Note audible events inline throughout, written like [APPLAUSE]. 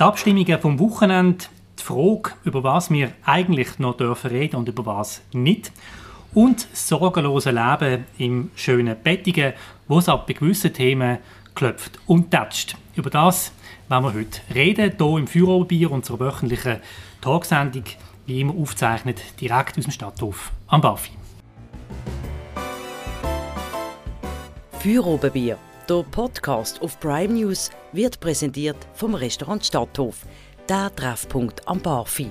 Die Abstimmungen vom Wochenende, die Frage, über was wir eigentlich noch dürfen reden und über was nicht. Und das sorgenlose Leben im schönen Bettigen, wo es ab gewissen Themen klopft und tätscht. Über das werden wir heute reden, hier im Feueroberbier, unserer wöchentlichen Tagsendung, wie immer aufzeichnet, direkt aus dem Stadthof am Bafi. Feuerobenbier, der Podcast auf Prime News, wird präsentiert vom Restaurant Stadthof, der Treffpunkt am Barfi.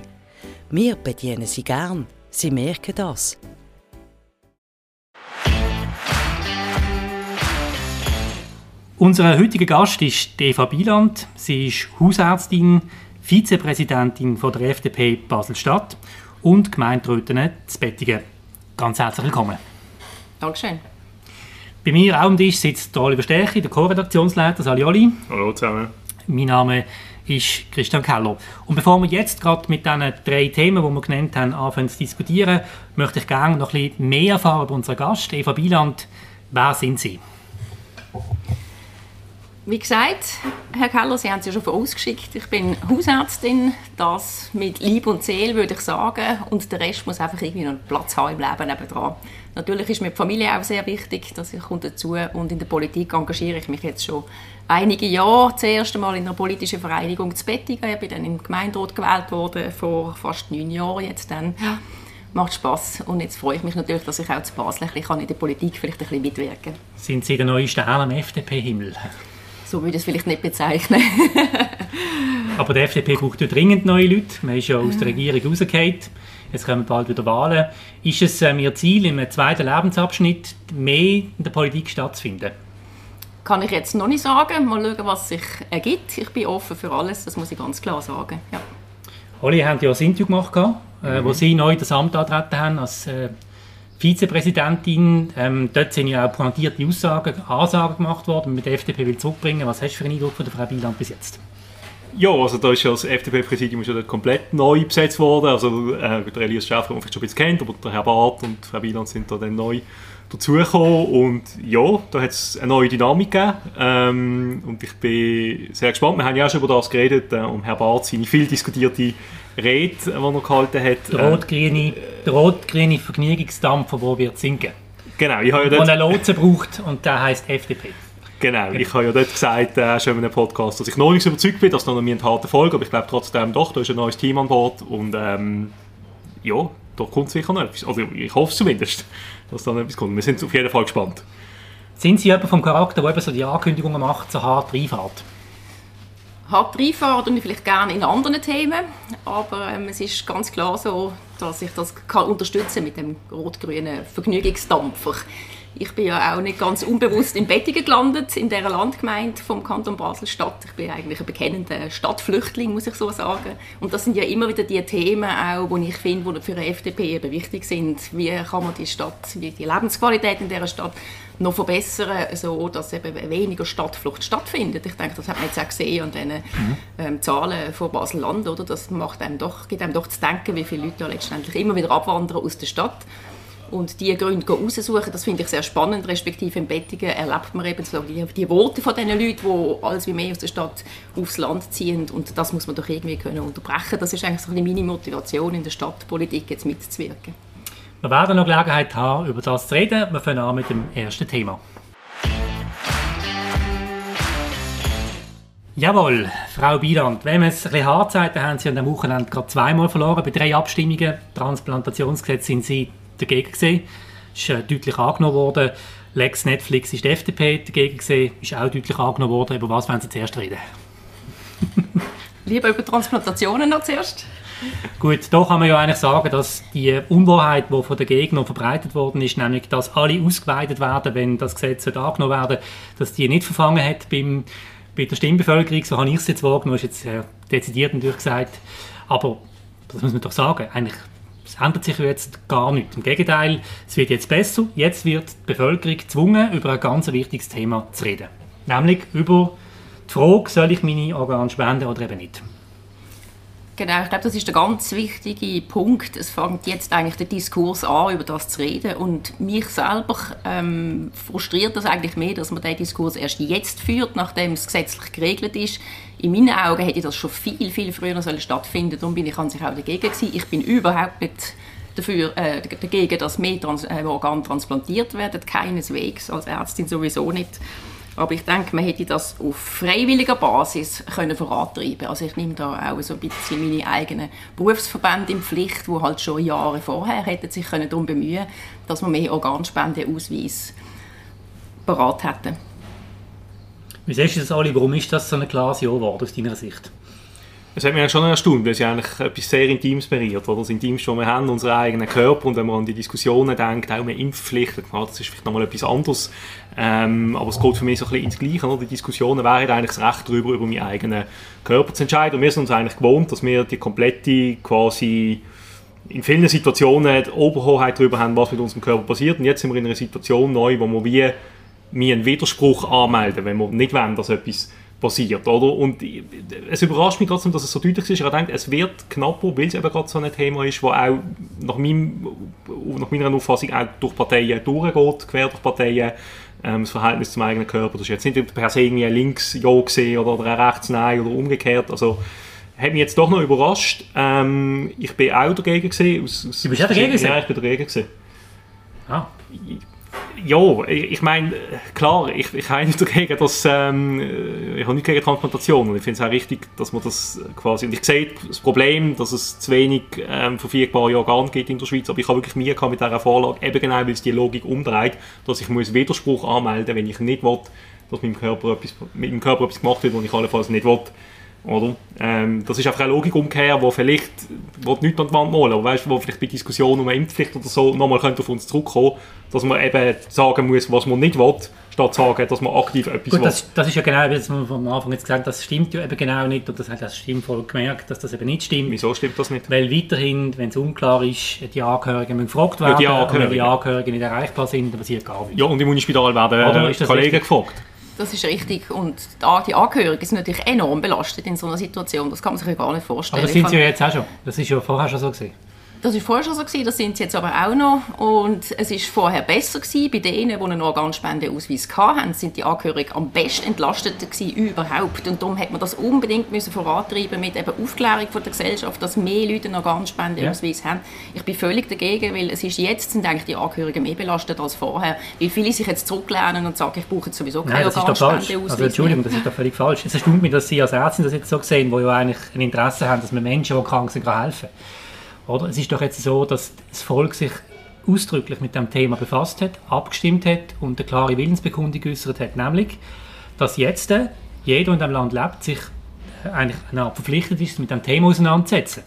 Wir bedienen Sie gern, Sie merken das. Unser heutiger Gast ist Eva Bieland. Sie ist Hausärztin, Vizepräsidentin von der FDP Basel-Stadt und Gemeinderätin zu Bettigen. Ganz herzlich willkommen. Dankeschön. Bei mir auch am Tisch sitzt der Oliver Stärchi, der Co-Redaktionsleiter. Sali Hallo zusammen. Mein Name ist Christian Keller. Und bevor wir jetzt gerade mit diesen drei Themen, die wir genannt haben, anfangen zu diskutieren, möchte ich gerne noch ein bisschen mehr erfahren über unseren Gast, Eva Bieland. Wer sind Sie? Wie gesagt, Herr Keller, Sie haben es ja schon vorausgeschickt. Ich bin Hausärztin, das mit Lieb und Seele, würde ich sagen. Und der Rest muss einfach irgendwie noch einen Platz haben im Leben nebendran. Natürlich ist mir die Familie auch sehr wichtig, dass ich dazu und in der Politik engagiere ich mich jetzt schon einige Jahre. Das erste Mal in einer politischen Vereinigung zu Bettigen. Ich bin dann im Gemeinderat gewählt worden, vor fast neun Jahren jetzt dann. Ja. Macht Spass und jetzt freue ich mich natürlich, dass ich auch zu Basel ein bisschen in der Politik vielleicht ein bisschen mitwirken kann. Sind Sie der neue Stern am FDP-Himmel? So würde ich es vielleicht nicht bezeichnen. [LAUGHS] Aber die FDP braucht ja dringend neue Leute. Man ist ja aus der Regierung rausgefallen. Jetzt kommen bald wieder Wahlen. Ist es äh, Ihr Ziel, im zweiten Lebensabschnitt mehr in der Politik stattzufinden? Kann ich jetzt noch nicht sagen. Mal schauen, was sich ergibt. Ich bin offen für alles, das muss ich ganz klar sagen. Ja. Olli, haben ja ein Interview gemacht, äh, mhm. wo Sie neu das Amt antreten haben als äh, Vizepräsidentin. Ähm, dort sind ja auch pointierte Aussagen, Ansagen gemacht worden, mit der FDP will zurückbringen. Was hast du für einen Eindruck von der Frau Bieland bis jetzt? Ja, also da ist ja das FDP-Präsidium schon komplett neu besetzt worden. Also äh, der Elias Schäfer, den man vielleicht schon ein bisschen kennt, aber der Herr Barth und Frau Wieland sind da dann neu dazugekommen. Und ja, da hat es eine neue Dynamik gegeben. Ähm, und ich bin sehr gespannt. Wir haben ja auch schon über das geredet, äh, um Herr Barth seine viel diskutierte Rede, die er gehalten hat. Der rot-grüne, äh, rot-grüne Vergnügungsdampfer, der wird sinken. Genau. Ich habe ja dort... einen Lotsen braucht und der heißt FDP. Genau, ich habe ja dort gesagt, äh, schon in einem Podcast, dass ich noch nicht überzeugt bin, dass noch eine harte Folge, aber ich glaube trotzdem doch, da ist ein neues Team an Bord und ähm, ja, da kommt sicher noch etwas. Also ich hoffe zumindest, dass da noch etwas kommt. Wir sind auf jeden Fall gespannt. Sind Sie jemand vom Charakter, der eben so die Ankündigungen macht, so hart reinfährt? Hart reinfährt und ich vielleicht gerne in anderen Themen, aber ähm, es ist ganz klar so, dass ich das kann unterstützen mit dem rot-grünen Vergnügungsdampfer. Ich bin ja auch nicht ganz unbewusst in Bettigen gelandet, in der Landgemeinde vom Kanton Basel-Stadt. Ich bin eigentlich ein bekennender Stadtflüchtling, muss ich so sagen. Und das sind ja immer wieder die Themen, auch, die ich finde, die für die FDP eben wichtig sind. Wie kann man die Stadt, wie die Lebensqualität in dieser Stadt noch verbessern, so dass eben weniger Stadtflucht stattfindet. Ich denke, das hat man jetzt auch gesehen an diesen mhm. ähm, Zahlen von Basel-Land, oder? Das macht einem doch, gibt einem doch zu denken, wie viele Leute ja letztendlich immer wieder abwandern aus der Stadt und die Gründe raussuchen, das finde ich sehr spannend, respektive im Bettigen erlebt man eben die, die Worte von diesen Leuten, die alles wie mehr aus der Stadt aufs Land ziehen und das muss man doch irgendwie können unterbrechen. Das ist eigentlich so meine Motivation in der Stadtpolitik jetzt mitzuwirken. Wir werden noch Gelegenheit haben, über das zu reden. Wir fangen an mit dem ersten Thema. Jawohl, Frau Bieland, wenn es ein bisschen hart haben Sie an dem Wochenende gerade zweimal verloren bei drei Abstimmungen. Transplantationsgesetz sind Sie dagegen gesehen. Ist äh, deutlich angenommen worden. Lex Netflix ist die FDP dagegen gesehen, ist auch deutlich angenommen worden. Über was wollen Sie zuerst reden? [LAUGHS] Lieber über Transplantationen noch zuerst. Gut, da kann man ja eigentlich sagen, dass die Unwahrheit, die von den Gegnern verbreitet worden ist, nämlich, dass alle ausgeweitet werden, wenn das Gesetz angenommen werden dass die nicht verfangen hat beim, bei der Stimmbevölkerung. So habe ich es jetzt wahrgenommen, ist jetzt äh, dezidiert natürlich gesagt. Aber das muss man doch sagen, eigentlich ändert sich jetzt gar nichts. Im Gegenteil, es wird jetzt besser. Jetzt wird die Bevölkerung gezwungen, über ein ganz wichtiges Thema zu reden. Nämlich über die Frage, soll ich meine Organe spenden oder eben nicht. Genau, ich glaube, das ist der ganz wichtige Punkt. Es fängt jetzt eigentlich der Diskurs an, über das zu reden. Und mich selber ähm, frustriert das eigentlich mehr, dass man den Diskurs erst jetzt führt, nachdem es gesetzlich geregelt ist. In meinen Augen hätte das schon viel, viel früher sollen stattfinden Darum bin ich an sich auch dagegen gewesen. Ich bin überhaupt nicht dafür, äh, dagegen, dass mehr Trans äh, Organe transplantiert werden. Keineswegs, als Ärztin sowieso nicht. Aber ich denke, man hätte das auf freiwilliger Basis können vorantreiben Also ich nehme da auch so ein bisschen meine eigenen Berufsverbände in Pflicht, die halt schon Jahre vorher hätten sich können darum bemühen dass wir mehr Organspendeausweis parat hätten. Wie siehst du das, Ali? Warum ist das so ein klares Ja geworden aus deiner Sicht? Es hat mich schon erstaunt, weil es ja eigentlich etwas sehr Intimes berührt. Oder? Das Intimste, was wir haben, unseren eigenen Körper. Und wenn man an die Diskussionen denkt, auch mehr Impfpflichten, das ist vielleicht nochmal etwas anderes. Ähm, aber es geht für mich so ein bisschen ins Gleiche. Oder? Die Diskussionen wären eigentlich das Recht darüber, über meinen eigenen Körper zu entscheiden. Und wir sind uns eigentlich gewohnt, dass wir die komplette quasi in vielen Situationen die Oberhoheit darüber haben, was mit unserem Körper passiert. Und jetzt sind wir in einer Situation neu, wo wir wie, wie einen Widerspruch anmelden, wenn wir nicht wollen, dass etwas passiert, oder? Und es überrascht mich trotzdem, dass es so deutlich ist. Ich denke, es wird knapper, weil es eben gerade so ein Thema ist, das auch nach, meinem, nach meiner Auffassung auch durch Parteien durchgeht, quer durch Parteien. Ähm, das Verhältnis zum eigenen Körper. Das ist jetzt nicht per se irgendwie ein links-Ja gesehen oder, oder ein rechts-Nein oder umgekehrt. Also, hat mich jetzt doch noch überrascht. Ähm, ich bin auch dagegen gesehen. Aus, aus, du bist auch dagegen gesehen? Ja, ich bin dagegen gesehen. Ah ja, ich meine, klar, ich, ich habe nicht dagegen, dass, ähm, ich habe nicht gegen Transplantation und ich finde es auch richtig, dass man das quasi, und ich sehe das Problem, dass es zu wenig ähm, verfügbare Organe gibt in der Schweiz, aber ich habe wirklich Mühe mit dieser Vorlage, eben genau, weil es die Logik umdreht, dass ich muss Widerspruch anmelden wenn ich nicht will, dass mit dem Körper etwas, mit dem Körper etwas gemacht wird, was ich allenfalls nicht will. Oder? Ähm, das ist einfach eine Logikumkehr, wo vielleicht wo nicht an die Wand malen, aber weißt, wo vielleicht bei Diskussionen um eine Impfpflicht oder so nochmal auf uns zurückkommen, dass man eben sagen muss, was man nicht will, statt zu sagen, dass man aktiv etwas Gut, das, das, ist ja genau, wie wir am Anfang jetzt gesagt das stimmt ja eben genau nicht und das hat das Stimmvolk gemerkt, dass das eben nicht stimmt. Wieso stimmt das nicht? Weil weiterhin, wenn es unklar ist, die Angehörigen müssen gefragt werden, ja, die Angehörigen. wenn die Angehörigen nicht erreichbar sind, dann passiert gar nichts. Ja, und im Unispital werden Kollegen gefragt. Das ist richtig. Und die Angehörigen sind natürlich enorm belastet in so einer Situation. Das kann man sich ja gar nicht vorstellen. Aber das sind sie ja jetzt auch schon. Das ist ja vorher schon so gesehen. Das war vorher schon so, gewesen, das sind sie jetzt aber auch noch. Und es war vorher besser gewesen. Bei denen, die einen Organspendeausweis hatten, sind die Angehörigen am besten entlastet gewesen überhaupt. Und darum hat man das unbedingt müssen vorantreiben mit eben Aufklärung von der Gesellschaft, dass mehr Leute einen Organspendeausweis ja. haben. Ich bin völlig dagegen, weil es ist jetzt sind eigentlich die Angehörigen mehr belastet als vorher. Weil viele sich jetzt zurücklehnen und sagen, ich brauche sowieso keinen Organspendeausweis. Also Entschuldigung, das ist doch völlig falsch. Es erstaunt mich, dass Sie als Ärztin das jetzt so sehen, wo ja eigentlich ein Interesse haben, dass man Menschen, die krank sind, helfen kann. Oder? Es ist doch jetzt so, dass das Volk sich ausdrücklich mit dem Thema befasst hat, abgestimmt hat und eine klare Willensbekundung geäußert hat, nämlich, dass jetzt jeder, der in diesem Land lebt, sich eigentlich verpflichtet ist, mit dem Thema auseinanderzusetzen.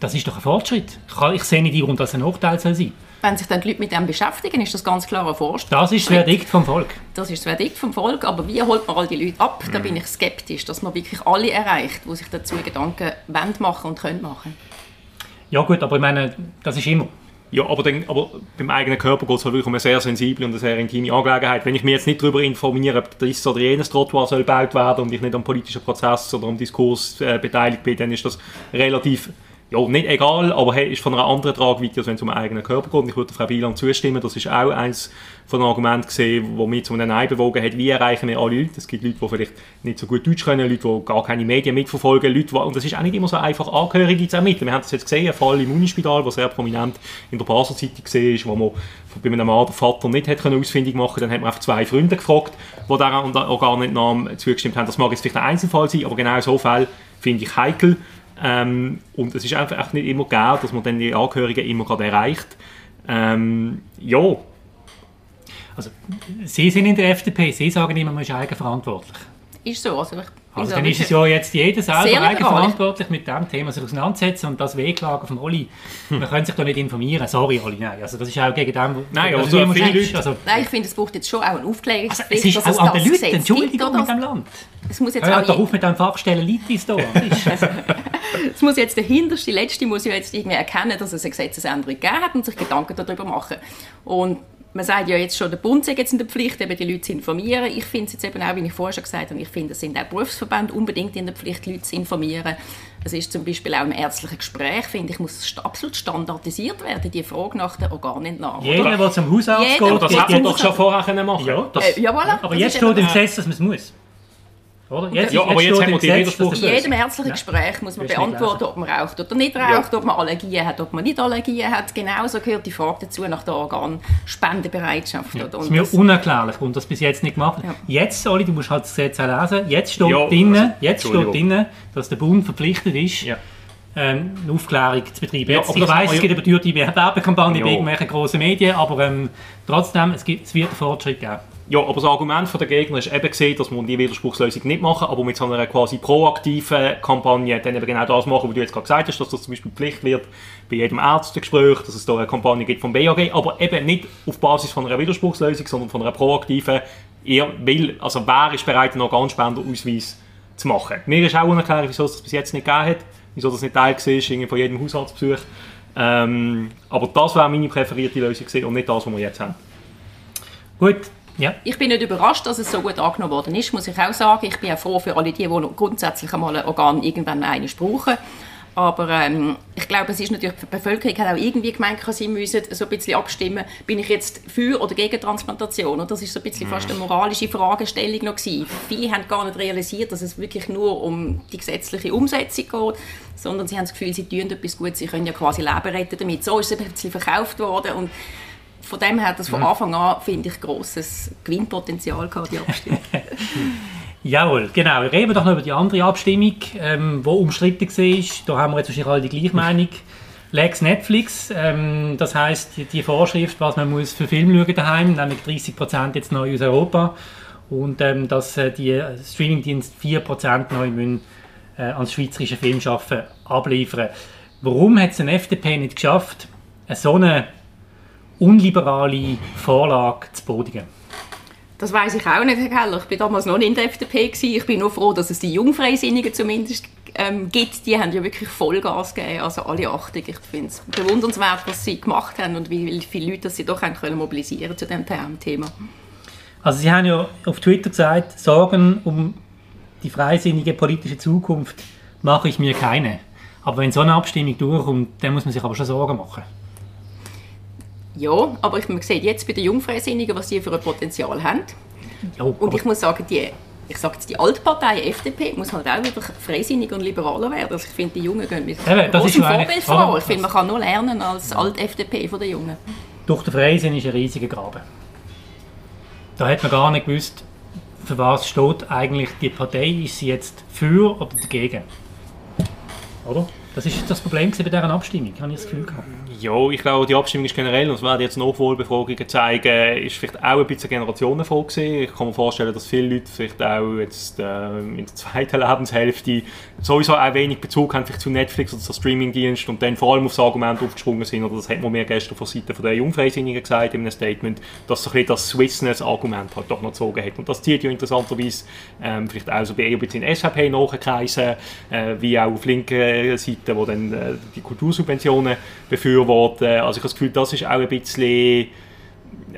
Das ist doch ein Fortschritt. Ich, kann, ich sehe nicht, warum das ein Nachteil soll sein wenn sich dann die Leute mit dem beschäftigen, ist das ganz klar ein Fortschritt. Das ist das Verdikt vom Volk. Das ist das Verdikt vom Volk, aber wie holt man all die Leute ab? Da mhm. bin ich skeptisch, dass man wirklich alle erreicht, die sich dazu Gedanken machen und können machen. Ja gut, aber ich meine, das ist immer. Ja, aber, dann, aber beim eigenen Körper geht es halt wirklich um eine sehr sensible und eine sehr intime Angelegenheit. Wenn ich mich jetzt nicht darüber informiere, ob das oder jenes Trottoir soll gebaut werden und ich nicht am politischen Prozess oder am Diskurs äh, beteiligt bin, dann ist das relativ ja, nicht egal, aber hey, ist von einer anderen Tragweite, als wenn es um einen eigenen Körper geht. Und ich würde Frau Wieland zustimmen, das ist auch eines von den Argumenten gesehen, wo mich zu einem Nein bewogen hat, wie erreichen wir alle Leute. Es gibt Leute, die vielleicht nicht so gut Deutsch können, Leute, die gar keine Medien mitverfolgen, Leute, die, und das ist auch nicht immer so einfach, Angehörige zu ermitteln. Wir haben das jetzt gesehen, ein Fall im Unispital, der sehr prominent in der Basel Zeitung gesehen ist, wo man bei einem Mann den Vater nicht hat können ausfindig machen dann hat man einfach zwei Freunde gefragt, die dieser Organentnahme zugestimmt haben. Das mag jetzt vielleicht ein Einzelfall sein, aber genau so Fälle finde ich heikel. Ähm, und es ist einfach nicht immer gegeben, dass man dann die Angehörigen immer gerade erreicht. Ähm, ja. Also, Sie sind in der FDP, Sie sagen immer, man ist eigenverantwortlich. Ist so. Also, ich also dann ist es ja jetzt jeder selber eigenverantwortlich mit dem Thema sich auseinandersetzen und das Wehklagen vom Olli. Hm. Man könnte sich da nicht informieren. Sorry, Olli, nein. Also das ist auch gegen dem... Nein, also so viele Leute... Also, nein, ich finde, es braucht jetzt schon auch eine Aufklärungspflicht. Also, es ist auch an den Leuten, Entschuldigung, mit dem Land. Es muss jetzt Hör doch auf mit dem Fachstellen Litis da. [LAUGHS] es muss jetzt der hinterste, letzte muss ja jetzt irgendwie erkennen, dass es eine Gesetzesänderung gegeben hat und sich Gedanken darüber machen. Und man sagt ja jetzt schon, der Bund sei jetzt in der Pflicht, eben die Leute zu informieren. Ich finde es jetzt eben auch, wie ich vorher schon gesagt habe, ich finde, es sind auch Berufsverbände unbedingt in der Pflicht, Leute zu informieren. Es ist zum Beispiel auch im ärztlichen Gespräch, finde ich, muss absolut standardisiert werden, die Frage nach der Organentnahme. Jeder, der zum Hausarzt Jeder, geht, Das hätte man doch schon vorher können machen Ja, das, Äh, ja, voilà. aber Das jetzt steht im Gesetz, dass man es muss. Oder? Jetzt, Ja, aber jetzt haben wir die Widerspruchslösung. In jedem ärztlichen Ja. Gespräch muss man beantworten, ob man raucht oder nicht raucht, ob man Allergien hat, ob man nicht Allergien hat. Genauso gehört die Frage dazu nach der Organspendebereitschaft. Ja, oder? das ist mir das- unerklärlich und das bis jetzt nicht gemacht. Ja. Jetzt, Oli, du musst halt das Gesetz auch lesen. Jetzt steht Ja, drinnen, also, jetzt steht drinnen, dass der Bund verpflichtet ist, Ja. ähm, eine Aufklärung zu betreiben. Ja, Jetzt, aber ich weiss, kann es man gibt eine beteuerte Werbekampagne bei Ja. irgendwelchen grossen Medien, aber ähm, trotzdem, es, gibt, es wird einen Fortschritt geben. Ja, aber das Argument der Gegner ist eben gesehen, dass man die Widerspruchslösung nicht machen, aber mit so einer quasi proaktiven Kampagne dann eben genau das machen, was du jetzt gerade gesagt hast, dass das zum Beispiel Pflicht wird bei jedem Ärztegespräch, dass es da eine Kampagne gibt vom BAG, aber eben nicht auf Basis von einer Widerspruchslösung, sondern von einer proaktiven, er will, also wer ist bereit, einen Organspenderausweis zu machen. Mir ist auch unerklärlich, wieso es das bis jetzt nicht gegeben hat, wieso das nicht Teil war von jedem Haushaltsbesuch. Ähm, aber das wäre meine präferierte Lösung gewesen und nicht das, was wir jetzt haben. Gut, ja. Ich bin nicht überrascht, dass es so gut angenommen worden ist, muss ich auch sagen. Ich bin auch froh für alle die, die grundsätzlich einmal ein Organ irgendwann eines brauchen. Aber ähm, ich glaube, es ist natürlich, die Bevölkerung hat auch irgendwie gemeint, sie müssen so ein bisschen abstimmen, bin ich jetzt für oder gegen Transplantation? Und das ist so ein bisschen fast eine moralische Fragestellung noch gewesen. Viele haben gar nicht realisiert, dass es wirklich nur um die gesetzliche Umsetzung geht, sondern sie haben das Gefühl, sie tun etwas gut, sie können ja quasi Leben retten damit. So ist es ein bisschen verkauft worden und von dem her hat das von Anfang an, finde ich, grosses Gewinnpotenzial gehabt, die Abstimmung. [LAUGHS] Jawohl, genau. Reden wir doch noch über die andere Abstimmung, ähm, die umstritten war. Da haben wir jetzt wahrscheinlich alle die gleiche Meinung. Lex Netflix, ähm, das heisst, die, Vorschrift, was man muss für Film schauen daheim, nämlich 30% jetzt neu aus Europa und ähm, dass äh, die Streamingdienste 4% neu müssen, äh, ans schweizerische Filmschaffen abliefern. Warum hat es eine FDP nicht geschafft, eine so eine unliberale Vorlage zu bodigen? Das weiß ich auch nicht, Herr Keller. Ich war damals noch nicht in der FDP. Gewesen. Ich bin nur froh, dass es die Jungfreisinnigen zumindest ähm, gibt. Die haben ja wirklich Vollgas gegeben, also alle Achtung. Ich finde es bewundernswert, was sie gemacht haben und wie viele Leute sie doch haben können mobilisieren zu diesem Thema. Also Sie haben ja auf Twitter gesagt, Sorgen um die freisinnige politische Zukunft mache ich mir keine. Aber wenn so eine Abstimmung durchkommt, dann muss man sich aber schon Sorgen machen. Ja, aber ich, man sieht jetzt bei den Jungfreisinnigen, was sie für ein Potenzial haben. Ja, Und aber- ich muss sagen, die, ich sage jetzt, die Altpartei FDP muss halt auch wieder freisinniger und liberaler werden. Also ich finde, die Jungen gehen mit Eben, das ist großem Vorbild vor. Ich finde, man kann nur lernen als Alt-FDP von den Jungen. durch den Freisinn ist ein riesiger Graben. Da hat man gar nicht gewusst, für was steht eigentlich die Partei. Ist sie jetzt für oder dagegen? Oder? Das ist das Problem bei dieser Abstimmung, habe ich das Gefühl gehabt. Ja, ich glaube, die Abstimmung ist generell, und das werden jetzt Nachwahlbefragungen zeigen, ist vielleicht auch ein bisschen Generationenfrage gewesen. Ich kann mir vorstellen, dass viele Leute vielleicht auch jetzt äh, in der zweiten [LAUGHS] Lebenshälfte sowieso auch wenig Bezug haben vielleicht zu Netflix oder zu Streamingdienst und dann vor allem aufs Argument aufgesprungen sind, oder das hat man mir gestern von Seiten der Jungfreisinnigen gesagt in einem Statement, dass so ein bisschen das Swissness-Argument halt doch noch gezogen hat. Und das zieht ja interessanterweise ähm, vielleicht auch so ein bisschen SVP nachkreisen, äh, wie auch auf linken Seite, wo dann äh, die Kultursubventionen befürworten. Also ich habe das Gefühl, das ist auch ein bisschen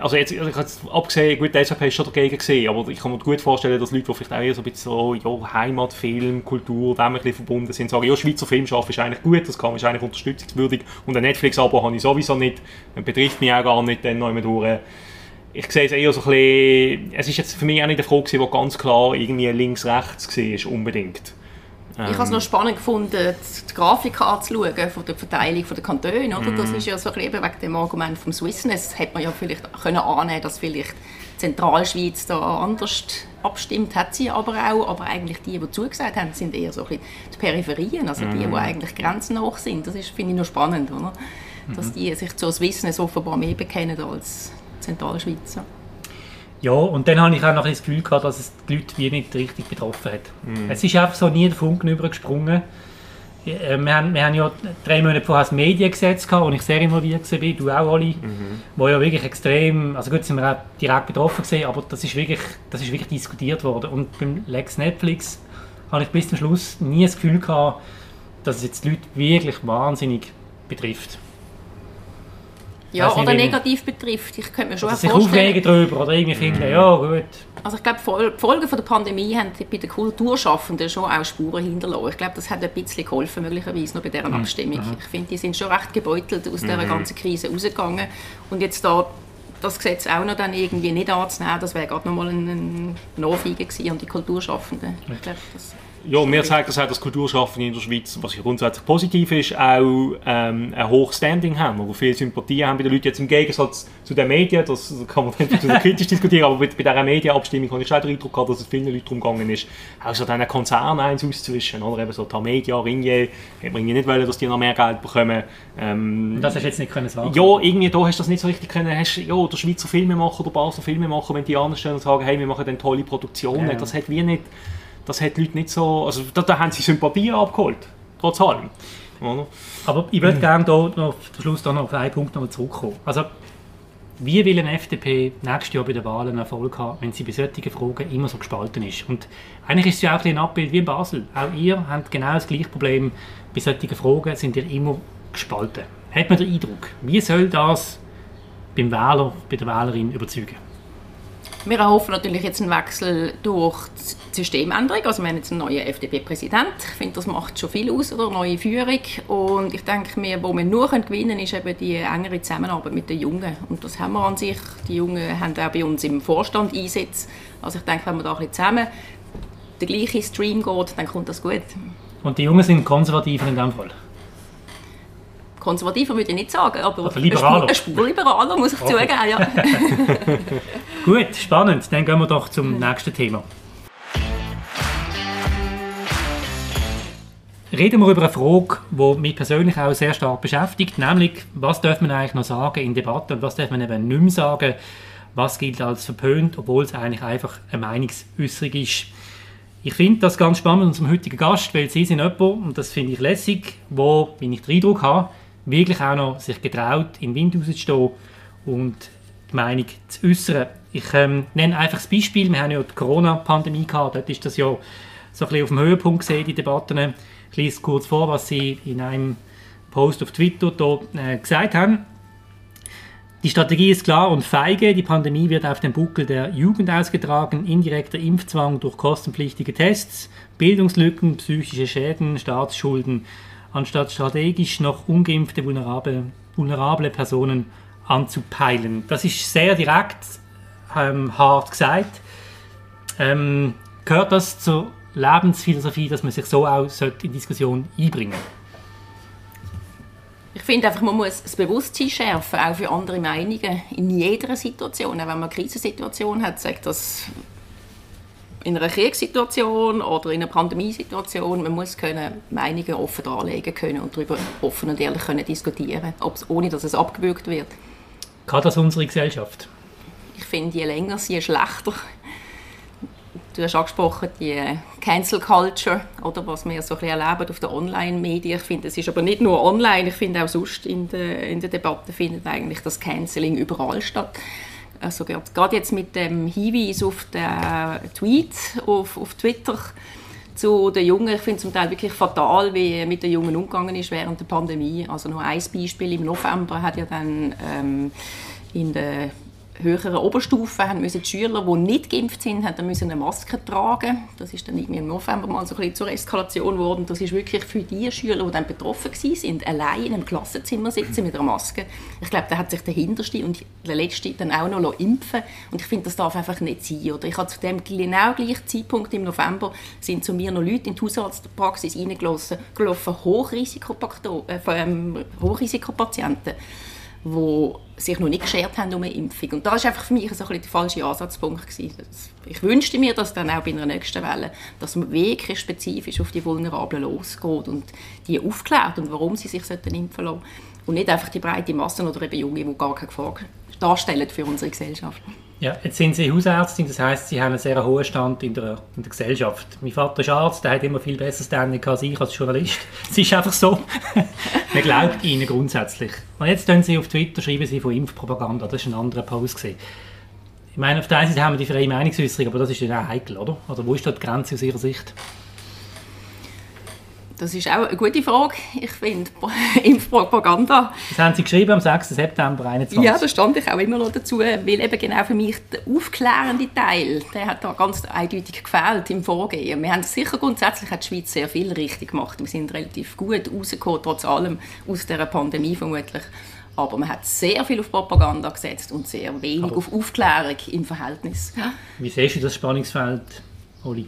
also jetzt, ich habe jetzt abgesehen, gut, die SVP ist schon dagegen gesehen, aber ich kann mir gut vorstellen, dass Leute, die vielleicht auch eher so ein bisschen so, ja, Heimatfilm, Kultur, dem ein bisschen verbunden sind, sagen, ja, Schweizer Film schaffen ist eigentlich gut, das kann, ist eigentlich unterstützungswürdig und ein Netflix-Abo habe ich sowieso nicht, das betrifft mich auch gar nicht, dann noch durch. Ich sehe es eher so ein bisschen, es ist jetzt für mich auch nicht eine Frage die ganz klar irgendwie links-rechts war, unbedingt. Ich habe es noch spannend gefunden, die Grafik anzuschauen von der Verteilung der Kantone. Oder? Das ist ja so ein bisschen wegen dem Argument vom Swissness, hätte man ja vielleicht können annehmen dass vielleicht die Zentralschweiz da anders abstimmt, hat sie aber auch. Aber eigentlich die, die zugesagt haben, sind eher so ein bisschen die Peripherien, also die, die eigentlich grenznah sind. Das ist, finde ich noch spannend, oder? dass die sich zu Swissness offenbar mehr bekennen als die Zentralschweiz. Ja. Und dann habe ich auch noch das Gefühl gehabt, dass es die Leute wie nicht richtig betroffen hat. Es ist einfach so nie der Funken übergesprungen. Äh, Wir haben, wir haben ja drei Monate vorher das Mediengesetz gehabt, wo ich sehr involviert war, du auch, Oli, wo ja wirklich extrem, also gut, sind wir auch direkt betroffen gewesen, aber das ist wirklich, das ist wirklich diskutiert worden. Und beim Lex Netflix habe ich bis zum Schluss nie das Gefühl gehabt, dass es jetzt die Leute wirklich wahnsinnig betrifft. Ja, nicht, oder wie- negativ betrifft. Ich könnte mir schon Also sich vorstellen. aufregen darüber oder irgendwie finden, ja gut. Also ich glaube, die Folgen von der Pandemie haben bei den Kulturschaffenden schon auch Spuren hinterlassen. Ich glaube, das hat ein bisschen geholfen, möglicherweise noch bei dieser Abstimmung. Ich finde, die sind schon recht gebeutelt aus dieser ganzen Krise rausgegangen. Und jetzt da das Gesetz auch noch dann irgendwie nicht anzunehmen, das wäre gerade nochmal ein, ein Ohrfeige gewesen an die Kulturschaffenden. Ich glaube, das Ja, mir zeigt das auch, dass Kulturschaffende in der Schweiz, was grundsätzlich positiv ist, auch ähm, ein hohes Standing haben oder viel Sympathie haben bei den Leuten. Jetzt im Gegensatz zu den Medien, das kann man [LAUGHS] dann kritisch diskutieren, aber bei, bei dieser Medienabstimmung habe ich schon den Eindruck gehabt, dass es vielen Leuten darum gegangen ist, auch so diesen Konzernen eins auszuwischen. Oder eben so Tamedia, Ringier, hätte man nicht wollen, dass die noch mehr Geld bekommen. Ähm, Und das hast du jetzt nicht können sagen. ja, irgendwie da hast du das nicht so richtig können. Hast, ja, der Schweizer Filmemacher oder Basler Filmemacher, wenn die anstehen und sagen, hey, wir machen dann tolle Produktionen, Ja. das hat wie nicht, das hat die Leute nicht so, also da, da haben sie Sympathie abgeholt, trotz allem. Oder? Aber ich würde gerne da noch Schluss da noch auf einen Punkt noch zurückkommen. Also, wie will eine FDP nächstes Jahr bei den Wahlen Erfolg haben, wenn sie bei solchen Fragen immer so gespalten ist? Und eigentlich ist es ja auch ein Abbild wie in Basel. Auch ihr habt genau das gleiche Problem. Bei solchen Fragen sind ihr immer gespalten. Hat man den Eindruck, wie soll das beim Wähler, bei der Wählerin überzeugen? Wir erhoffen natürlich jetzt einen Wechsel durch die Systemänderung. Also wir haben jetzt einen neuen FDP-Präsident. Ich finde, das macht schon viel aus, oder? Neue Führung. Und ich denke mir, wo wir nur gewinnen können, ist eben die engere Zusammenarbeit mit den Jungen. Und das haben wir an sich. Die Jungen haben auch bei uns im Vorstand Einsätze. Also ich denke, wenn man da ein bisschen zusammen den gleichen Stream geht, dann kommt das gut. Und die Jungen sind konservativ in dem Fall. Konservativer würde ich nicht sagen, aber Also liberaler. eine Spur liberaler, muss ich zugeben. Ja. [LAUGHS] Gut, spannend. Dann gehen wir doch zum nächsten Thema. Reden wir über eine Frage, die mich persönlich auch sehr stark beschäftigt, nämlich, was darf man eigentlich noch sagen in Debatten und was darf man eben nicht mehr sagen, was gilt als verpönt, obwohl es eigentlich einfach eine Meinungsäußerung ist. Ich finde das ganz spannend unserem heutigen Gast, weil sie sind jemand, und das finde ich lässig, wo, wenn ich den Eindruck habe, wirklich auch noch sich getraut, den Wind rauszustehen und die Meinung zu äußern. Ich ähm, nenne einfach das Beispiel, wir haben ja die Corona-Pandemie gehabt, dort ist das ja so ein bisschen auf dem Höhepunkt gesehen, die Debatten. Ich lese kurz vor, was Sie in einem Post auf Twitter da, äh, gesagt haben. Die Strategie ist klar und feige. Die Pandemie wird auf dem Buckel der Jugend ausgetragen. Indirekter Impfzwang durch kostenpflichtige Tests, Bildungslücken, psychische Schäden, Staatsschulden. Anstatt strategisch noch ungeimpfte, vulnerable, vulnerable Personen anzupeilen. Das ist sehr direkt, ähm, hart gesagt. Ähm, gehört das zur Lebensphilosophie, dass man sich so auch sollte in Diskussion einbringen Ich finde einfach, man muss das Bewusstsein schärfen, auch für andere Meinungen, in jeder Situation. Auch wenn man eine Krisensituation hat, sagt das in einer Kriegssituation oder in einer Pandemiesituation, man muss können Meinungen offen darlegen können und darüber offen und ehrlich können diskutieren, ohne dass es abgewürgt wird. Kann das unsere Gesellschaft? Ich finde, je länger sie, je schlechter. Du hast angesprochen, die Cancel Culture, oder was wir so ein erleben auf den Online-Medien. Ich finde, es ist aber nicht nur online, ich finde auch sonst in der, in der Debatte findet eigentlich das Canceling überall statt. Also gerade jetzt mit dem Hinweis auf den Tweet auf, auf Twitter zu den Jungen, ich finde es zum Teil wirklich fatal, wie mit den Jungen umgegangen ist während der Pandemie. Also nur ein Beispiel, im November hat ja dann ähm, in der höheren Oberstufe haben müssen die Schüler, die nicht geimpft sind, haben müssen eine Maske tragen. Das ist dann irgendwie im November mal so ein bisschen zur Eskalation geworden. Das ist wirklich für die Schüler, die dann betroffen waren, sind, allein in einem Klassenzimmer sitzen mit einer Maske. Ich glaube, da hat sich der Hinterste und der Letzte dann auch noch impfen Und ich finde, das darf einfach nicht sein. Oder ich habe zu dem genau gleichen Zeitpunkt im November sind zu mir noch Leute in die Hausarztpraxis reingelassen, gelaufen, äh, ähm, Hochrisikopatienten die sich noch nicht geschert haben um eine Impfung. Und das war einfach für mich so ein bisschen der falsche Ansatzpunkt. Gewesen. Ich wünschte mir, dass dann auch bei einer nächsten Welle, dass man wirklich spezifisch auf die Vulnerablen losgeht und die aufklärt und warum sie sich impfen lassen Und nicht einfach die breite Masse oder eben Junge, die gar keine Gefahr darstellen für unsere Gesellschaft. Ja, jetzt sind Sie Hausärztin, das heißt, Sie haben einen sehr hohen Stand in der, in der Gesellschaft. Mein Vater ist Arzt, der hat immer viel besseres Standing als ich als Journalist. [LAUGHS] Es ist einfach so. [LAUGHS] Man glaubt Ihnen grundsätzlich. Und jetzt tun Sie auf Twitter, schreiben Sie von Impfpropaganda. Das ist ein anderer Post gesehen. Ich meine, auf der einen Seite haben wir die freie Meinungsäußerung, aber das ist ja auch heikel, oder? Oder wo ist da die Grenze aus Ihrer Sicht? Das ist auch eine gute Frage. Ich finde, [LAUGHS] Impfpropaganda... Das haben Sie geschrieben am 6. September 2021. Ja, da stand ich auch immer noch dazu, weil eben genau für mich der aufklärende Teil, der hat da ganz eindeutig gefehlt im Vorgehen. Wir haben sicher grundsätzlich hat die Schweiz sehr viel richtig gemacht. Wir sind relativ gut rausgekommen, trotz allem aus dieser Pandemie vermutlich. Aber man hat sehr viel auf Propaganda gesetzt und sehr wenig Aber auf Aufklärung im Verhältnis. Wie siehst du das Spannungsfeld, Oli?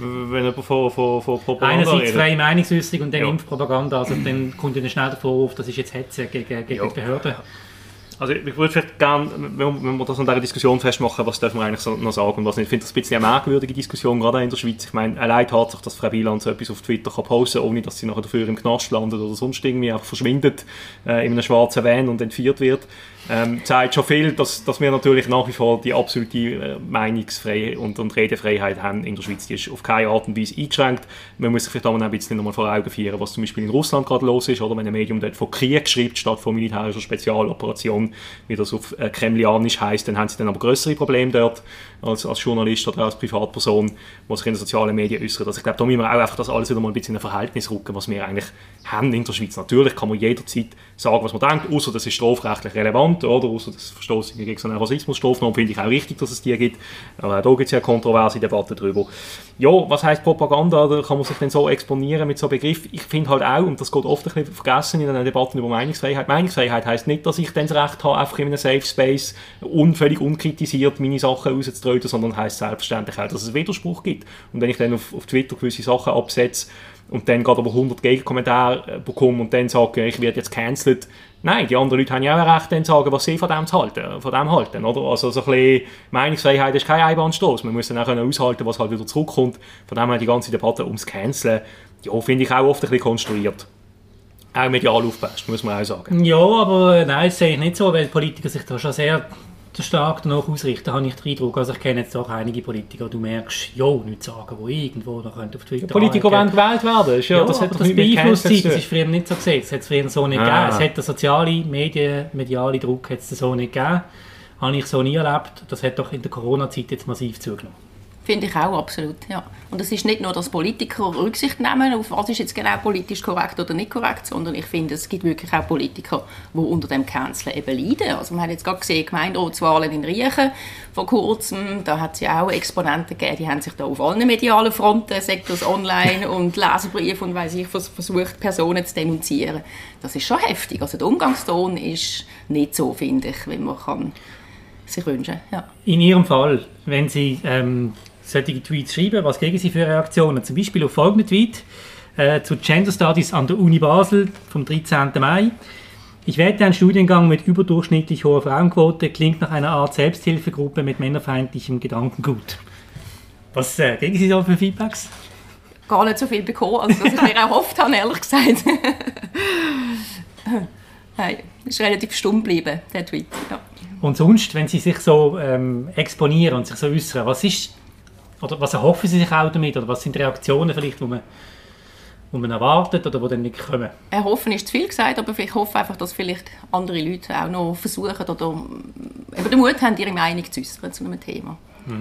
Wenn jemand von, von, von Propaganda Einerseits redet. freie Meinungsäußerung und dann Ja. Impfpropaganda. Also dann kommt dann schnell der Vorwurf, das ist jetzt Hetze gegen, gegen Ja. die Behörden. Also ich würde vielleicht gerne, wenn, wir das an dieser Diskussion festmachen, was dürfen wir eigentlich noch sagen und was nicht. Ich finde das ein bisschen eine merkwürdige Diskussion, gerade in der Schweiz. Ich meine, allein Tatsache, dass Frau Wieland so etwas auf Twitter kann posten ohne dass sie nachher dafür im Knast landet oder sonst irgendwie einfach verschwindet äh, in einem schwarzen Van und entführt wird, ähm, zeigt schon viel, dass, dass wir natürlich nach wie vor die absolute äh, Meinungsfreiheit und, und Redefreiheit haben in der Schweiz. Die ist auf keine Art und Weise eingeschränkt. Man muss sich vielleicht auch ein bisschen nochmal vor Augen führen, was zum Beispiel in Russland gerade los ist, oder wenn ein Medium dort von Krieg schreibt, statt von militärischer Spezialoperation, wie das auf äh, Kremlianisch heißt, dann haben sie dann aber größere Probleme dort als, als Journalist oder als Privatperson, die sich in den sozialen Medien äußern. Also ich glaube, da müssen wir auch einfach das alles wieder mal ein bisschen in ein Verhältnis rücken, was wir eigentlich haben in der Schweiz. Natürlich kann man jederzeit sagen, was man denkt, außer das ist strafrechtlich relevant, oder? Außer das Verstoß gegen so eine Rassismusstrafnorm finde ich auch richtig, dass es die gibt. Aber auch da gibt es ja kontroverse Debatte darüber. Ja, was heißt Propaganda? Da kann man sich dann so exponieren mit so Begriff. Ich finde halt auch, und das geht oft ein bisschen vergessen in den Debatten über Meinungsfreiheit. Meinungsfreiheit heißt nicht, dass ich dann das Recht habe, einfach in einem Safe Space un, völlig unkritisiert meine Sachen rauszutreten, sondern heißt selbstverständlich auch, dass es Widerspruch gibt. Und wenn ich dann auf, auf Twitter gewisse Sachen absetze und dann gerade aber 100 Gegenkommentare äh, bekomme und dann sage, ich werde jetzt cancelled, Nein, die anderen Leute haben ja auch ein Recht, dann zu sagen, was sie von dem, halten, von dem halten. Oder? Also so ein bisschen Meinungsfreiheit ist kein Einbahnstoß. Man muss dann auch aushalten, was halt wieder zurückkommt. Von dem her die ganze Debatte ums Canceln, ja, finde ich auch oft ein bisschen konstruiert. Auch medial aufpasst, muss man auch sagen. Ja, aber äh, nein, das sehe ich nicht so, weil Politiker sich da schon sehr stark danach ausrichten, habe ich den Eindruck. Also ich kenne jetzt auch einige Politiker, du merkst, ja, nicht sagen, wo irgendwo könnte auf Twitter Politiker angeben. wollen gewählt werden. Ja, Ja, das hat doch das nichts beeinflusst zu das ist früher nicht so gesehen, das hat es früher so nicht Ah. gegeben. Es hat den sozialen Medien, medialen Druck hat es so nicht gegeben. Habe ich so nie erlebt. Das hat doch in der Corona-Zeit jetzt massiv zugenommen. Finde ich auch, absolut, ja. Und es ist nicht nur, dass Politiker Rücksicht nehmen, auf was ist jetzt genau politisch korrekt oder nicht korrekt, sondern ich finde, es gibt wirklich auch Politiker, die unter dem Canceln eben leiden. Also man hat jetzt gerade gesehen, Gemeinderatswahlen in Riechen vor kurzem, da hat es ja auch Exponenten gegeben, die haben sich da auf allen medialen Fronten, Sektors online [LAUGHS] und Leserbriefe und weiss ich, vers- versucht, Personen zu denunzieren. Das ist schon heftig. Also der Umgangston ist nicht so, finde ich, wie man kann sich wünschen. Ja. In Ihrem Fall, wenn Sie ähm, solche Tweets schreiben, was kriegen Sie für Reaktionen? Zum Beispiel auf folgenden Tweet äh, zu Gender Studies an der Uni Basel vom 13. Mai. Ich wette, ein Studiengang mit überdurchschnittlich hoher Frauenquote klingt nach einer Art Selbsthilfegruppe mit männerfeindlichem Gedankengut. Was äh, kriegen Sie da für Feedbacks? gar nicht so viel bekommen, als dass ich mir erhofft habe, ehrlich gesagt. [LAUGHS] Nein, ist relativ stumm geblieben, der Tweet. Ja. Und sonst, wenn Sie sich so ähm, exponieren und sich so äußern, was ist, oder was erhoffen Sie sich auch damit, oder was sind die Reaktionen vielleicht, die man, die man erwartet oder die dann nicht kommen? Erhoffen ist zu viel gesagt, aber ich hoffe einfach, dass vielleicht andere Leute auch noch versuchen oder mm, eben den Mut haben, ihre Meinung zu äußern zu einem Thema.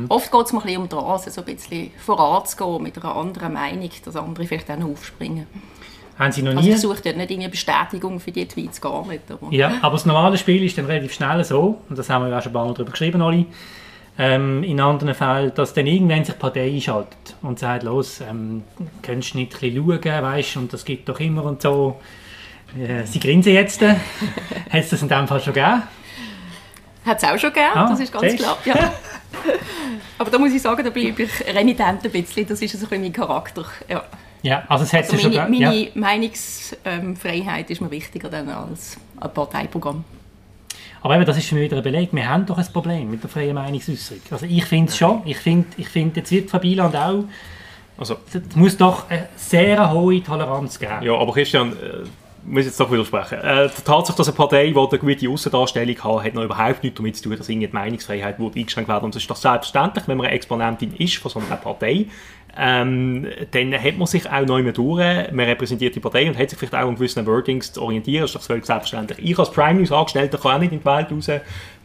Oft geht es mir ein bisschen um die Rase, so ein bisschen voranzugehen mit einer anderen Meinung, dass andere vielleicht auch noch aufspringen. Haben Sie noch Also nie? ich suche dort nicht irgendeine Bestätigung für die Tweets, gar nicht. Aber Ja, aber das normale Spiel ist dann relativ schnell so, und das haben wir ja auch schon ein paar Mal darüber geschrieben, Oli, ähm, in anderen Fällen, dass dann irgendwann sich die Partei einschaltet und sagt, los, ähm, könntest du nicht ein bisschen schauen, weißt, und das gibt doch immer und so. Äh, Sie grinsen jetzt. [LAUGHS] Hat es das in dem Fall schon gegeben? Hat es auch schon gegeben, Ah, das ist ganz klar. Ja. [LAUGHS] Aber da muss ich sagen, da bleibe ich renitent ein bisschen. Das ist so ein bisschen mein Charakter. Ja. Ja, also es hat Also schon meine gegeben. meine Ja. Meinungsfreiheit ist mir wichtiger dann als ein Parteiprogramm. Aber eben, das ist für mich wieder ein Beleg. Wir haben doch ein Problem mit der freien Meinungsäußerung. Also ich finde es schon. Ich finde, ich find, jetzt wird Frau Bieland auch, Also, es muss doch eine sehr hohe Toleranz geben. Ja, aber Christian, äh, muss jetzt doch widersprechen. Äh, die Tatsache, dass eine Partei, die eine gute Aussendarstellung hat, hat noch überhaupt nichts damit zu tun, dass irgendwie die Meinungsfreiheit wird eingeschränkt werden. Und es ist doch selbstverständlich, wenn man eine Exponentin ist von so einer Partei, ähm, dann hat man sich auch neu mehr durch, man repräsentiert die Partei und hat sich vielleicht auch an gewissen Wordings zu orientieren, das ist doch völlig selbstverständlich. Ich als Prime News Angestellter kann auch nicht in die Welt raus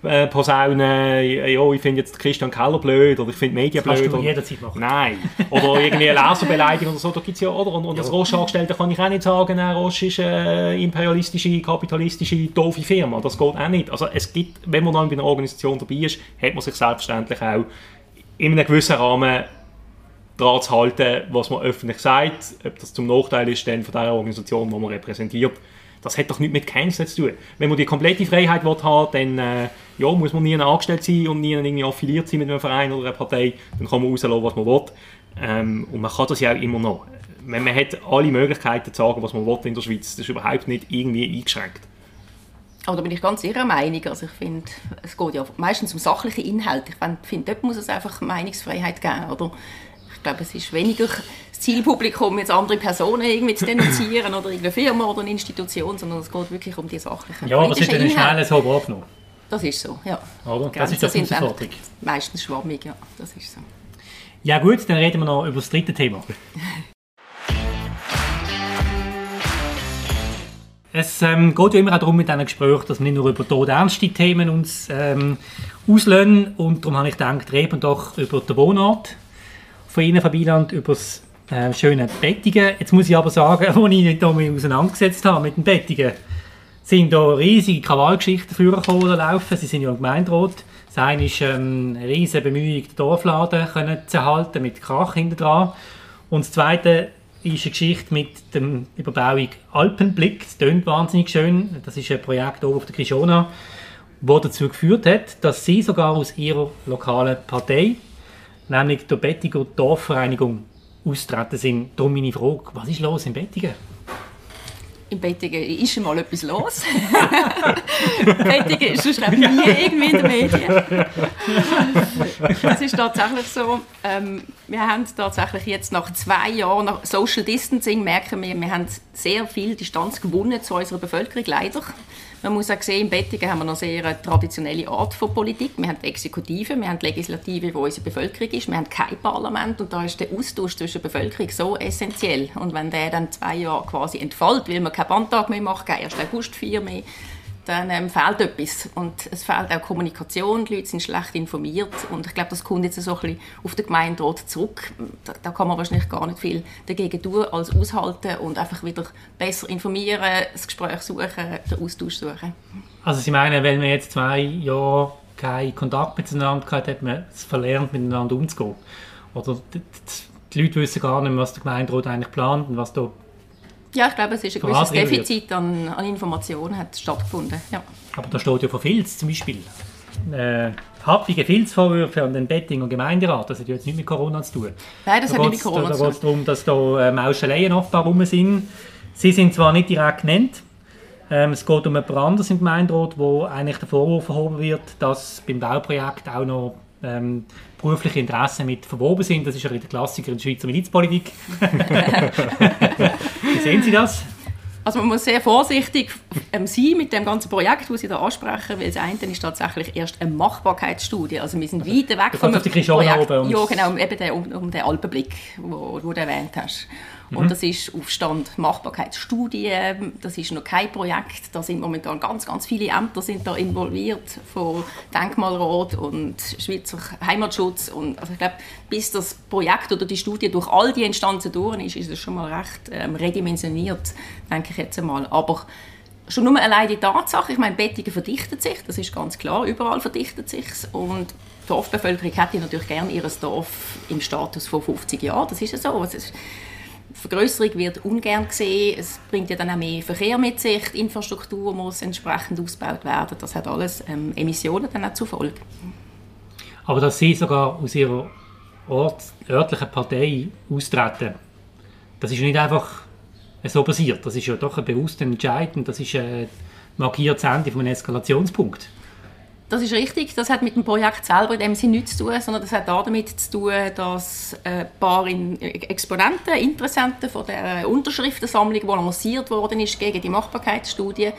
äh, posaunen, ja, ich finde jetzt Christian Keller blöd oder ich finde Medien blöd. Das kannst du jederzeit machen. Nein. Oder irgendwie eine Leserbeleidigung oder so, da gibt's ja, oder? Und, und als Roche-Angestellter kann ich auch nicht sagen, äh, Roche ist eine imperialistische, kapitalistische, doofe Firma. Das geht auch nicht. Also es gibt, wenn man dann bei einer Organisation dabei ist, hat man sich selbstverständlich auch in einem gewissen Rahmen daran zu halten, was man öffentlich sagt, ob das zum Nachteil ist dann von der Organisation, die man repräsentiert. Das hat doch nichts mit Cancel zu tun. Wenn man die komplette Freiheit haben dann äh, ja, muss man nie angestellt sein und nie irgendwie affiliiert sein mit einem Verein oder einer Partei. Dann kann man rauslassen, was man will. Ähm, und man kann das ja auch immer noch. Man, man hat alle Möglichkeiten zu sagen, was man will in der Schweiz. Das ist überhaupt nicht irgendwie eingeschränkt. Aber da bin ich ganz ihrer Meinung. Also ich finde, es geht ja meistens um sachliche Inhalte. Ich finde, dort muss es einfach Meinungsfreiheit geben. Oder? Ich glaube, es ist weniger das Zielpublikum, jetzt andere Personen irgendwie zu denunzieren oder irgendeine Firma oder eine Institution, sondern es geht wirklich um die sachlichen Ja, aber es ist dann schnell so wahrgenommen. Das ist so, ja. Oder? Das ist das sind meistens schwammig, ja. Das ist so. Ja gut, dann reden wir noch über das dritte Thema. [LAUGHS] Es ähm, geht ja immer auch darum mit diesen Gesprächen, dass wir nicht nur über todernste Themen uns ähm, auslösen. Und darum habe ich gedacht, reden wir doch über den Wohnort von Ihnen, Frau über das äh, schöne Bettigen. Jetzt muss ich aber sagen, [LAUGHS] als ich mich damit auseinandergesetzt habe mit dem Bettigen, sind da riesige Krawallgeschichten vorgekommen laufen. Sie sind ja im Gemeinderat. Das eine ist ähm, eine riesige Bemühung, den Dorfladen können zu erhalten, mit Krach hinter dran. Und das zweite ist eine Geschichte mit der Überbauung Alpenblick. Das klingt wahnsinnig schön. Das ist ein Projekt oben auf der Krishona, das dazu geführt hat, dass sie sogar aus ihrer lokalen Partei nämlich der Bettiger Dorfvereinigung austreten sind. Darum meine Frage, was ist los in Bettigen? In Bettigen ist mal etwas los. [LAUGHS] Bettigen ist sonst nie irgendwie in den Medien. Es ist tatsächlich so, ähm, wir haben tatsächlich jetzt nach zwei Jahren nach Social Distancing merken wir, wir haben sehr viel Distanz gewonnen zu unserer Bevölkerung, leider. Man muss auch sehen, in Bettingen haben wir noch sehr eine traditionelle Art von Politik. Wir haben die Exekutive, wir haben die Legislative, wo unsere Bevölkerung ist. Wir haben kein Parlament und da ist der Austausch zwischen Bevölkerung so essentiell. Und wenn der dann zwei Jahre quasi entfällt, weil man keinen Bandtag mehr macht, kein 1. August 4 mehr, dann ähm, fehlt etwas. Und es fehlt auch Kommunikation, die Leute sind schlecht informiert und ich glaube, das kommt jetzt so ein bisschen auf den Gemeinderat zurück. Da, da, kann man wahrscheinlich gar nicht viel dagegen tun, als aushalten und einfach wieder besser informieren, das Gespräch suchen, den Austausch suchen. Also Sie meinen, wenn man jetzt zwei Jahre keinen Kontakt miteinander hat, hat man es verlernt, miteinander umzugehen? Oder die, die Leute wissen gar nicht mehr, was der Gemeinderat eigentlich plant und was da ja, ich glaube, es ist ein gewisses Defizit an, an Informationen hat stattgefunden. Ja. Aber da steht ja von Filz zum Beispiel. Äh, happige Filzvorwürfe an den Bettinger Gemeinderat. Das hat ja jetzt nichts mit Corona zu tun. Nein, das da hat nicht mit Corona da, zu tun. Da geht es darum, dass da äh, Mauscheleien offenbar rum sind. Sie sind zwar nicht direkt genannt, ähm, es geht um jemand anderes im Gemeinderat, wo eigentlich der Vorwurf erhoben wird, dass beim Bauprojekt auch noch ähm, berufliche Interessen mit verwoben sind. Das ist ja der Klassiker in der Schweizer Milizpolitik. [LAUGHS] Wie sehen Sie das? Also man muss sehr vorsichtig ähm, sein mit dem ganzen Projekt, das Sie da ansprechen, weil das eine ist tatsächlich erst eine Machbarkeitsstudie. Also wir sind weit weg vom Projekt. Ja, genau, eben der, um, um den Alpenblick, wo, wo du erwähnt hast. Mhm. Und das ist auf Stand Machbarkeitsstudie. Das ist noch kein Projekt. Da sind momentan ganz, ganz viele Ämter sind da involviert, von Denkmalrat und Schweizer Heimatschutz. Und also ich glaube, bis das Projekt oder die Studie durch all die Instanzen durch ist, ist es schon mal recht ähm, redimensioniert, denke ich jetzt einmal. Aber schon nur allein die Tatsache, ich meine, Bettingen verdichtet sich, das ist ganz klar, überall verdichtet sich und die Dorfbevölkerung hätte natürlich gerne ihr Dorf im Status von 50 Jahren, das ist ja so. Ist, Vergrößerung wird ungern gesehen. Es bringt ja dann auch mehr Verkehr mit sich. Die Infrastruktur muss entsprechend ausgebaut werden. Das hat alles ähm, Emissionen dann auch zur Folge. Aber dass Sie sogar aus Ihrer Ort, örtlichen Partei austreten, das ist nicht einfach so passiert. Das ist ja doch ein bewusster Entscheid und das ist ein markiertes Ende von einem Eskalationspunkt. Das ist richtig. Das hat mit dem Projekt selber in dem Sinne nichts zu tun, sondern das hat damit zu tun, dass ein paar Exponenten, Interessenten von der Unterschriftensammlung, die lanciert worden ist gegen die Machbarkeitsstudie,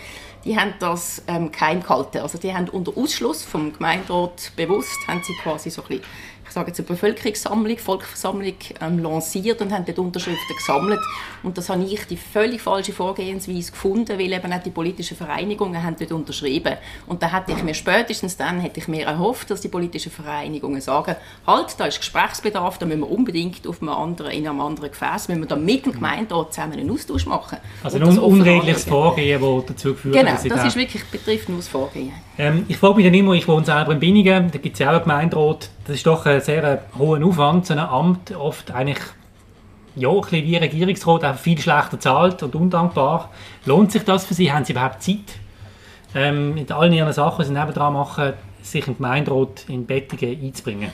die haben das ähm, geheim gehalten. Also die haben unter Ausschluss vom Gemeinderat bewusst, haben sie quasi so ein bisschen ich sage jetzt eine Bevölkerungssammlung, Volksversammlung ähm, lanciert und haben dort Unterschriften gesammelt. Und das habe ich die völlig falsche Vorgehensweise gefunden, weil eben auch die politischen Vereinigungen haben dort unterschrieben. Und da hätte ich mir spätestens dann hätte ich mir erhofft, dass die politischen Vereinigungen sagen, halt, da ist Gesprächsbedarf, da müssen wir unbedingt auf einem anderen, in einem anderen Gefäß, müssen wir da mit dem Gemeinderat zusammen einen Austausch machen. Also ein unredliches Vorgehen, das dazu geführt genau, dass das ist wirklich, betrifft nur das Vorgehen. Ähm, ich frage mich dann immer, ich wohne selber in Binningen, da gibt es ja auch einen Gemeinderat, das ist doch ein sehr hoher Aufwand, so ein Amt, oft eigentlich ja, ein bisschen wie Regierungsrat, auch viel schlechter zahlt und undankbar. Lohnt sich das für Sie? Haben Sie überhaupt Zeit, ähm, mit allen Ihren Sachen, die Sie nebenan machen, sich in den Gemeinderat in Bettingen einzubringen?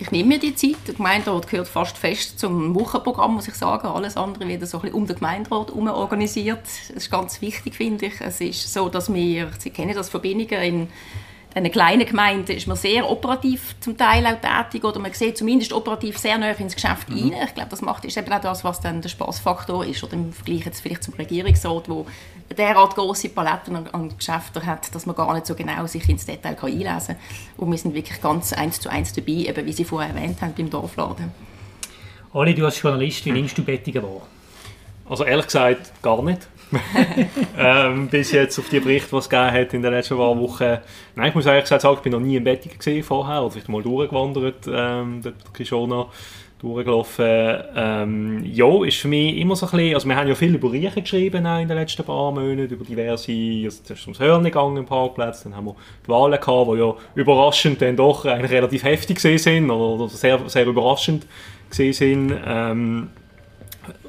Ich nehme mir die Zeit. Der Gemeinderat gehört fast fest zum Wochenprogramm, muss ich sagen. Alles andere wird so ein bisschen um den Gemeinderat herum organisiert. Das ist ganz wichtig, finde ich. Es ist so, dass wir, Sie kennen das von Binniger, in einer kleinen Gemeinde ist man sehr operativ zum Teil auch tätig oder man sieht zumindest operativ sehr nah ins Geschäft mhm. rein. Ich glaube, das macht ist eben auch das, was dann der Spaßfaktor ist oder im Vergleich jetzt vielleicht zum Regierungsrat, wo derart große Paletten an, an Geschäften hat, dass man gar nicht so genau sich ins Detail kann einlesen kann. Und wir sind wirklich ganz eins zu eins dabei, eben wie Sie vorher erwähnt haben, beim Dorfladen. Oli, du als Journalist, wie nimmst du Bettigen wahr? Also ehrlich gesagt, gar nicht. [LAUGHS] ähm, bis jetzt auf die Berichte, die es gegeben hat in den letzten paar Wochen. Nein, ich muss ehrlich gesagt sagen, ich bin noch nie in Bettigen gesehen vorher, oder vielleicht mal durchgewandert, ähm, dort Kishona durchgelaufen. Ähm, ja, ist für mich immer so ein bisschen, also wir haben ja viel über Riechen geschrieben in den letzten paar Monaten, über diverse, also zuerst ums Hörn gegangen im Parkplatz, dann haben wir die Wahlen gehabt, die ja überraschend dann doch eigentlich relativ heftig sind, oder sehr, sehr überraschend gesehen sind. Ähm,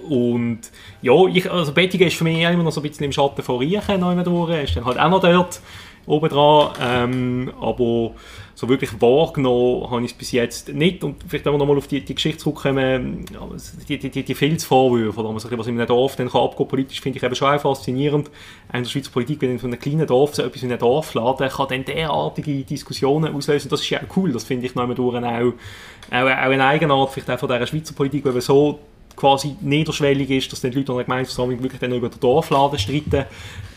und ja, ich, also Bettigen ist für mich immer noch so ein bisschen im Schatten von Riechen noch durch, ist dann halt auch noch dort oben dran, ähm, aber so wirklich wahrgenommen habe ich es bis jetzt nicht. Und vielleicht wenn wir nochmal auf die, die Geschichte zurückkommen, die, die, die, die Filzvorwürfe, oder was in einem Dorf dann kann abgehen, politisch finde ich eben schon auch faszinierend. In der Schweizer Politik, wenn in so einem kleinen Dorf so etwas in einem Dorf laden, kann dann derartige Diskussionen auslösen. Das ist ja auch cool, das finde ich noch durch auch, auch, auch eine Eigenart vielleicht auch von dieser Schweizer Politik, weil so quasi niederschwellig ist, dass die Leute an der Gemeindeversammlung wirklich dann über den Dorfladen streiten.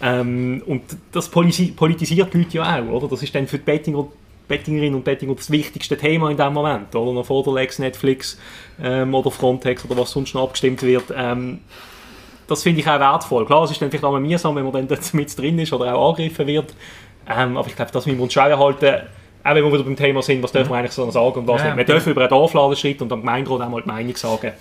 Ähm, und das politisiert die Leute ja auch, oder? Das ist dann für die Bettinger, Bettingerinnen und Bettinger das wichtigste Thema in dem Moment, oder? Noch vor der Lex, Netflix ähm, oder Frontex oder was sonst noch abgestimmt wird. Ähm, das finde ich auch wertvoll. Klar, es ist dann vielleicht auch mühsam, wenn man dann [LAUGHS] dort mit drin ist oder auch angegriffen wird. Ähm, aber ich glaube, das müssen wir uns schon halten auch wenn wir wieder beim Thema sind, was dürfen wir eigentlich so sagen und was ja, nicht. Wir dürfen über einen Dorfladen streiten und am Gemeinderat auch mal die Meinung sagen.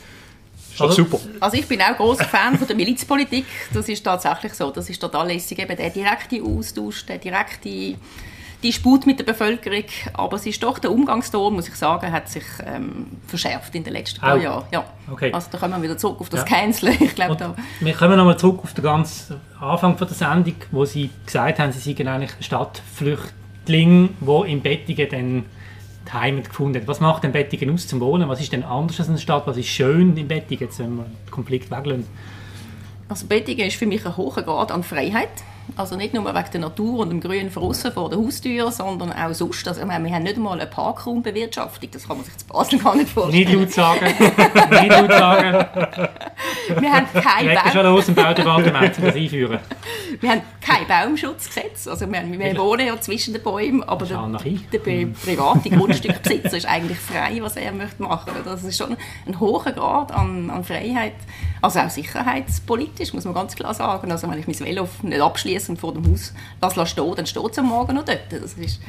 Ist also, super. Also ich bin auch großer Fan von der Milizpolitik. Das ist tatsächlich so. Das ist total lässig. Eben der direkte Austausch, der direkte Disput mit der Bevölkerung. Aber es ist doch der Umgangston, muss ich sagen, hat sich ähm, verschärft in den letzten paar oh. Jahren. Ja. Okay. Also da kommen wir wieder zurück auf das ja. Canceln. Ich glaube, da. Wir kommen nochmal zurück auf den ganz Anfang von der Sendung, wo Sie gesagt haben, Sie seien eigentlich Stadtflüchtlinge, die in Bettigen dann die Heimat gefunden hat. Was macht denn Bettigen aus zum Wohnen? Was ist denn anders als eine Stadt? Was ist schön in Bettigen, jetzt, wenn wir den Konflikt weglassen? Also Bettigen ist für mich ein hoher Grad an Freiheit. Also nicht nur wegen der Natur und dem Grünen Verrussen vor der Haustür, sondern auch sonst. Also, meine, wir haben nicht einmal eine Parkraumbewirtschaftung, das kann man sich zu Basel gar nicht vorstellen. Nicht laut sagen. nicht laut sagen. [LAUGHS] Wir haben kein Baum... schon los im Baudepartement, um das einführen. Wir haben kein Baumschutzgesetz. Also wir, wir wohnen ja zwischen den Bäumen, aber der, der private Grundstückbesitzer ist eigentlich frei, was er möchte machen. Das ist schon ein hoher Grad an, an Freiheit. Also auch sicherheitspolitisch, muss man ganz klar sagen. Also wenn ich mein Velo nicht abschließend vor dem Haus lasse stehen, dann steht es am Morgen noch dort. Das ist,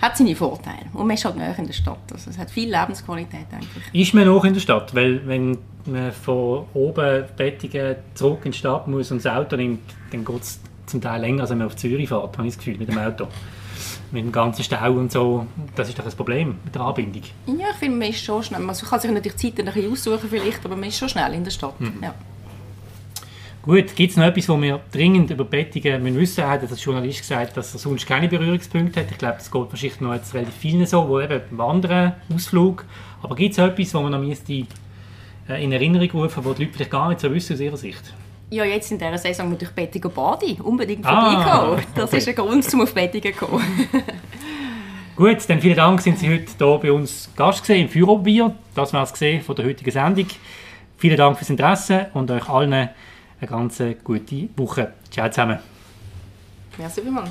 hat seine Vorteile. Und man ist halt näher in der Stadt. Also es hat viel Lebensqualität eigentlich. Ist man noch in der Stadt? Weil wenn man von oben Bettigen zurück in die Stadt muss und das Auto nimmt, dann geht es zum Teil länger, als wenn man auf Zürich fährt, habe ich das Gefühl, mit dem Auto mit dem ganzen Stau und so, das ist doch ein Problem mit der Anbindung. Ja, ich finde, man ist schon schnell, man kann sich natürlich Zeit ein bisschen aussuchen vielleicht, aber man ist schon schnell in der Stadt. Mhm. Ja. Gut, gibt es noch etwas, was wir dringend über Bettingen müssen wissen? Er hat als Journalist gesagt, dass er sonst keine Berührungspunkte hat. Ich glaube, das geht wahrscheinlich noch jetzt relativ vielen so, wo eben wandern, Ausflug. Aber gibt es etwas, was man noch müsste, äh, in Erinnerung rufen, was die Leute vielleicht gar nicht so wissen aus ihrer Sicht? Ja, jetzt in dieser Saison natürlich Bettinger Badi. Unbedingt vorbeikommen. Ah, das ist ein Grund, um auf Bettinger zu kommen. [LAUGHS] Gut, dann vielen Dank, sind Sie heute hier bei uns Gast gesehen im Führerbier. Das war es von der heutigen Sendung. Vielen Dank fürs Interesse und euch allen eine ganz gute Woche. Ciao zusammen. Merci vielmals.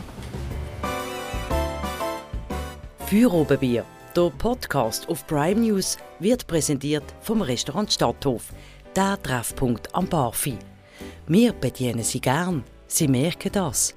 Führerbier Der Podcast auf Prime News wird präsentiert vom Restaurant Stadthof, der Treffpunkt am Barfi. Wir bedienen Sie gern, Sie merken das.